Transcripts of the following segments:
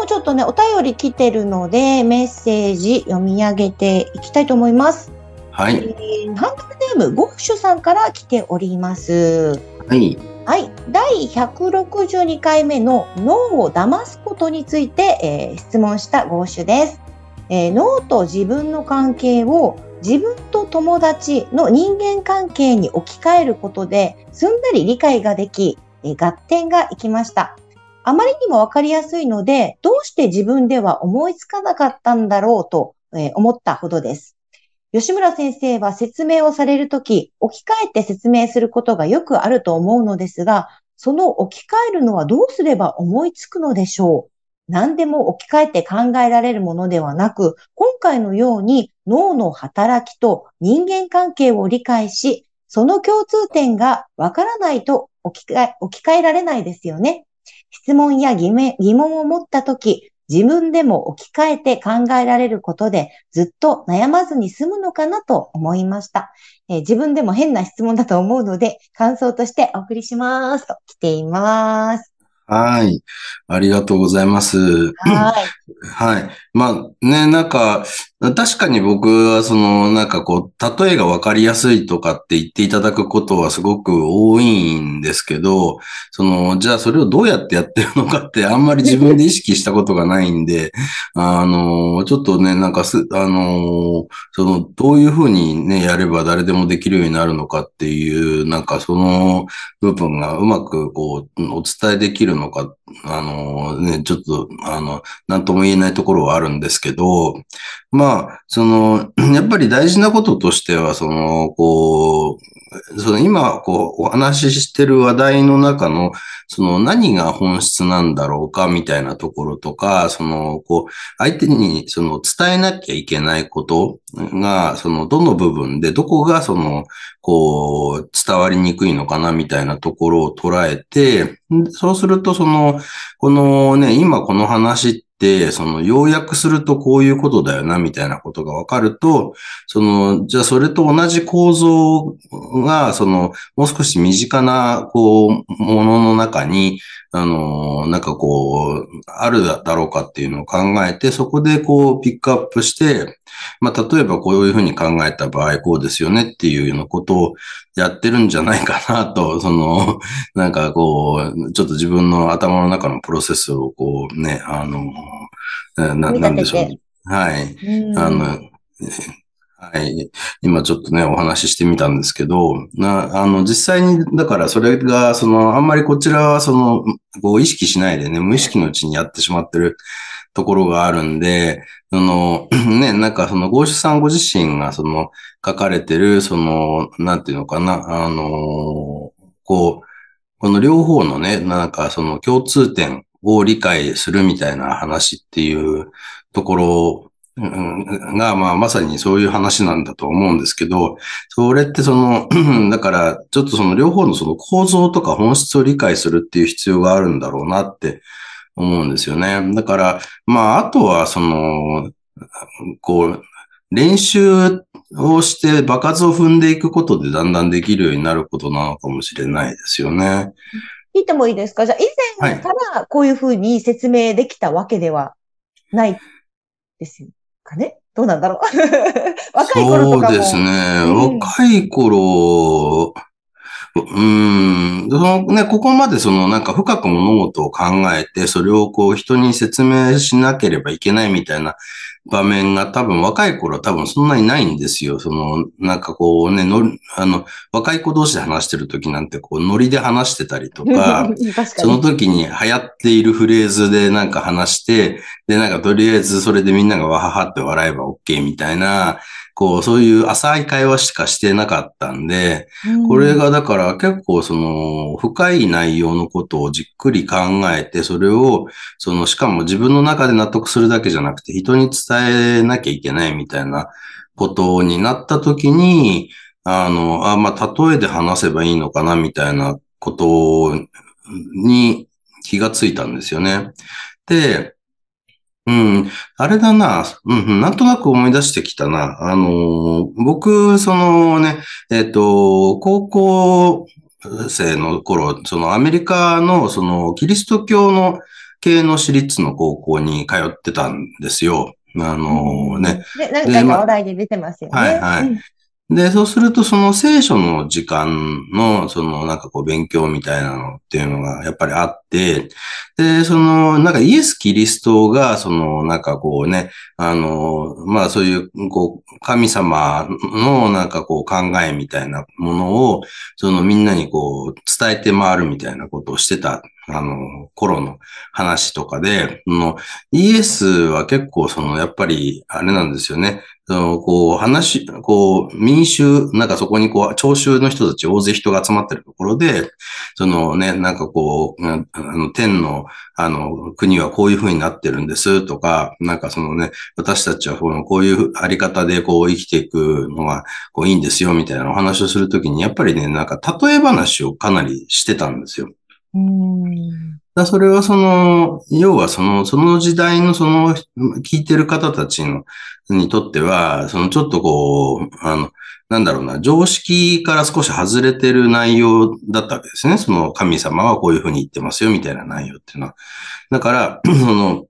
もちょっとねお便り来てるのでメッセージ読み上げていきたいと思いますはい。えーハンドルネーム、ゴッシュさんから来ております。はい。はい。第162回目の脳を騙すことについて、えー質問したゴッシュです、えー脳と自分の関係を自分と友達の人間関係に置き換えることですんなり理解ができ、えー合点がいきました。あまりにもわかりやすいので、どうして自分では思いつかなかったんだろうと、思ったほどです。吉村先生は説明をされるとき、置き換えて説明することがよくあると思うのですが、その置き換えるのはどうすれば思いつくのでしょう？何でも置き換えて考えられるものではなく、今回のように脳の働きと人間関係を理解し、その共通点がわからないと置き換え置き換えられないですよね。質問や疑問疑問を持ったとき、自分でも置き換えて考えられることでずっと悩まずに済むのかなと思いました。えー自分でも変な質問だと思うので、感想としてお送りしますと来ています。はい。ありがとうございます。はい。はい。まあね、なんか、確かに僕はその、なんかこう、例えが分かりやすいとかって言っていただくことはすごく多いんですけど、その、じゃあそれをどうやってやってるのかってあんまり自分で意識したことがないんで、あの、ちょっとね、なんかす、あの、その、どういうふうにね、やれば誰でもできるようになるのかっていう、なんかその部分がうまくこう、お伝えできるのか、あの、ね、ちょっと、あの、なんとも言えないところはあるんですけど、まあ、その、やっぱり大事なこととしては、その、こう、その今、こう、お話ししてる話題の中の、その何が本質なんだろうかみたいなところとか、その、こう、相手にその伝えなきゃいけないことが、そのどの部分で、どこがその、こう、伝わりにくいのかなみたいなところを捉えて、そうするとその、このね、今この話って、その、要約するとこういうことだよな、みたいなことがわかると、その、じゃあそれと同じ構造が、その、もう少し身近な、こう、ものの中に、あの、なんかこう、あるだろうかっていうのを考えて、そこでこう、ピックアップして、まあ、例えばこういうふうに考えた場合、こうですよねっていうようなことをやってるんじゃないかなと、その、なんかこう、ちょっと自分の頭の中のプロセスをこうね、あの、なななんでしょう。はい。うんあの、はい。今ちょっとね、お話ししてみたんですけど、な、あの、実際に、だからそれが、その、あんまりこちらは、その、こう意識しないでね、無意識のうちにやってしまってるところがあるんで、その、ね、なんかその、ゴーシュさんご自身が、その、書かれてる、その、なんていうのかな、あの、こう、この両方のね、なんかその共通点を理解するみたいな話っていうところが、まあ、まさにそういう話なんだと思うんですけど、それってその、だから、ちょっとその両方のその構造とか本質を理解するっていう必要があるんだろうなって思うんですよね。だから、まあ、あとはその、こう、練習をして場数を踏んでいくことでだんだんできるようになることなのかもしれないですよね。聞いてもいいですか？じゃあ、以前からこういうふうに説明できたわけではないですかね？どうなんだろう？若い頃とかも。そうですね。うん若い頃、うん、そのね、ここまでそのなんか深く物事を考えて、それをこう人に説明しなければいけないみたいな場面が多分若い頃は多分そんなにないんですよ。その、なんかこうね、のあの、若い子同士で話してる時なんてこうノリで話してたりとか、確かそのに。時に流行っているフレーズでなんか話して、で、なんかとりあえずそれでみんながわははって笑えば OK みたいな、こう、そういう浅い会話しかしてなかったんで、これがだから結構その深い内容のことをじっくり考えて、それを、その、しかも自分の中で納得するだけじゃなくて人に伝えなきゃいけないみたいなことになった時に、あの、あ、まあ、例えで話せばいいのかなみたいなことに気がついたんですよね。で、うん、あれだな、うん、なんとなく思い出してきたな。あの、僕、そのね、えっ、ー、と、高校生の頃、そのアメリカの、その、キリスト教の系の私立の高校に通ってたんですよ。あのね。で、何回か話題で出てますよね。はいはい。うんで、そうするとその聖書の時間の、そのなんかこう勉強みたいなのっていうのがやっぱりあって、で、そのなんかイエス・キリストが、そのなんかこうね、あの、まあそういう、こう、神様のなんかこう考えみたいなものを、そのみんなにこう伝えて回るみたいなことをしてた、あの、頃の話とかで、のイエスは結構そのやっぱりあれなんですよね。こう、話、こう、民衆、なんかそこにこう、聴衆の人たち大勢人が集まってるところで、そのね、なんかこう、あの、天の、あの、国はこういう風になってるんですとか、なんかそのね、私たちはこのこういうあり方でこう生きていくのが、こういいんですよ、みたいなお話をするときに、やっぱりね、なんか例え話をかなりしてたんですよ。うんだそれはその、要はその、その時代のその、聞いてる方たちの、にとっては、そのちょっとこう、あの、なんだろうな、常識から少し外れてる内容だったわけですね。その神様はこういうふうに言ってますよ、みたいな内容っていうのは。だから、その、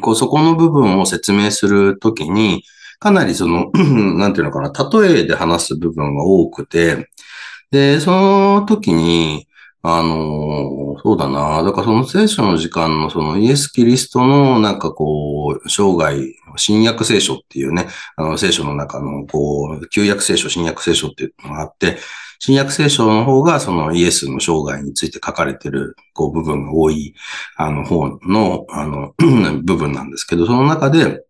こう、そこの部分を説明するときに、かなりその、なんていうのかな、例えで話す部分が多くて、で、その時に、あの、そうだな。だからその聖書の時間のそのイエス・キリストのなんかこう、生涯、新約聖書っていうね、あの聖書の中のこう、旧約聖書、新約聖書っていうのがあって、新約聖書の方がそのイエスの生涯について書かれてるこう部分が多い、あの方の、あの、部分なんですけど、その中で、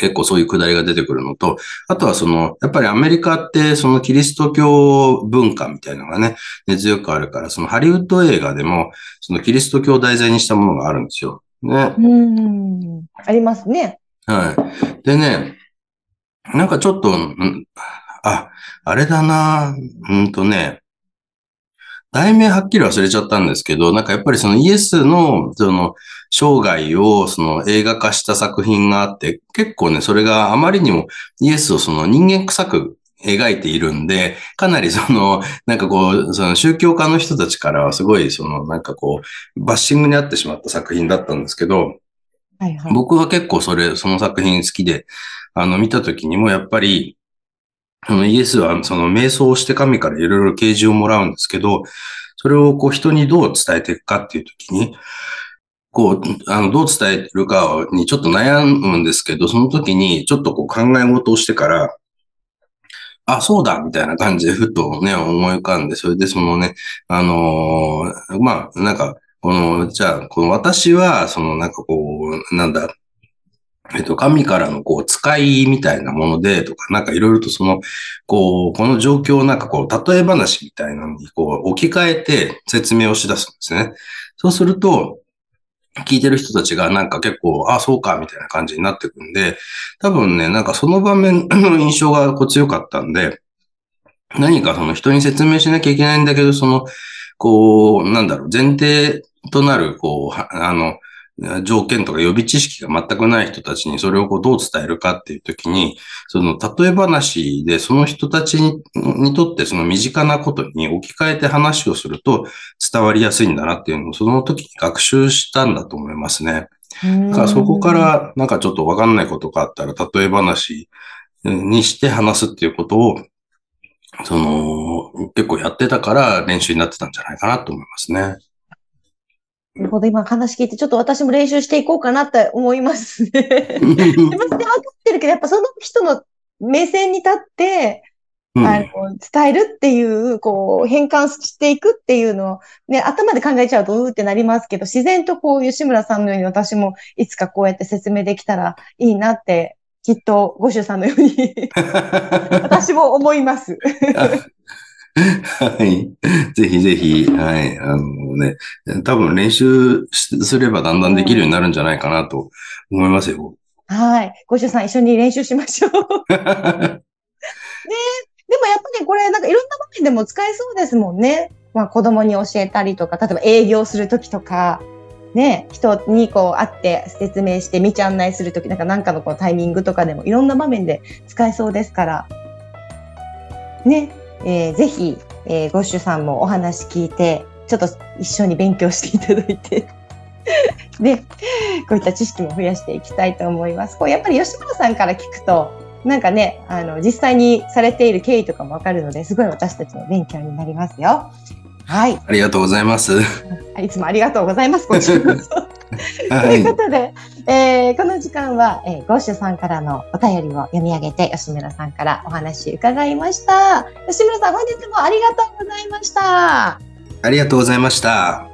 結構そういうくだりが出てくるのと、あとはその、やっぱりアメリカってそのキリスト教文化みたいなのがね、根強くあるから、そのハリウッド映画でも、そのキリスト教を題材にしたものがあるんですよ。ね。うん。ありますね。はい。でね、なんかちょっと、あ、あれだな、うんとね、題名はっきり忘れちゃったんですけど、なんかやっぱりそのイエスの、その、生涯をその映画化した作品があって、結構ね、それがあまりにもイエスをその人間臭く描いているんで、かなりその、なんかこう、その宗教家の人たちからはすごいその、なんかこう、バッシングにあってしまった作品だったんですけど、はいはい、僕は結構それ、その作品好きで、あの、見た時にもやっぱり、あの、イエスはその瞑想をして神からいろいろ啓示をもらうんですけど、それをこう人にどう伝えていくかっていう時に、こう、あの、どう伝えるかにちょっと悩むんですけど、その時にちょっとこう考え事をしてから、あ、そうだみたいな感じでふとね、思い浮かんで、それでそのね、あのー、まあ、なんか、この、じゃあ、この私は、そのなんかこう、なんだ、えっと、神からのこう、使いみたいなもので、とか、なんかいろいろとその、こう、この状況をなんかこう、例え話みたいなのに、こう、置き換えて説明をし出すんですね。そうすると、聞いてる人たちがなんか結構、ああ、そうか、みたいな感じになってくんで、多分ね、なんかその場面の印象がこう強かったんで、何かその人に説明しなきゃいけないんだけど、その、こう、なんだろう、前提となる、こう、あの、条件とか予備知識が全くない人たちにそれをこうどう伝えるかっていうときに、その例え話でその人たちににとってその身近なことに置き換えて話をすると伝わりやすいんだなっていうのをその時に学習したんだと思いますね。だからそこからなんかちょっとわかんないことがあったら例え話にして話すっていうことをその結構やってたから練習になってたんじゃないかなと思いますね。なるほど、今話聞いて、ちょっと私も練習していこうかなって思いますね。自 分で分かってるけど、やっぱその人の目線に立って、うん、あの伝えるっていう、こう、変換していくっていうのを、ね、頭で考えちゃうと、うーってなりますけど、自然とこう、吉村さんのように私もいつかこうやって説明できたらいいなってきっと、ご主さんのように 私も思います。はい。ぜひぜひ、はい。あのね、多分練習すればだんだんできるようになるんじゃないかなと思いますよ。はい。ご主さん一緒に練習しましょう。ねでもやっぱりこれ、なんかいろんな場面でも使えそうですもんね。まあ子供に教えたりとか、例えば営業するときとか、ね、人にこう会って説明して道案内するとき、なんかなんかのこうタイミングとかでもいろんな場面で使えそうですから。ね、えー、ぜひ、えー、ゴッシュさんもお話聞いて、ちょっと一緒に勉強していただいてで、こういった知識も増やしていきたいと思います。こうやっぱり吉村さんから聞くと、なんかね、あの、実際にされている経緯とかもわかるので、すごい私たちの勉強になりますよ。はい。ありがとうございます。いつもありがとうございます。こちらこそ。はい、ということで、えー、この時間は、えー、ゴッシュさんからのお便りを読み上げて、吉村さんからお話伺いました。吉村さん、本日もありがとうございました。ありがとうございました。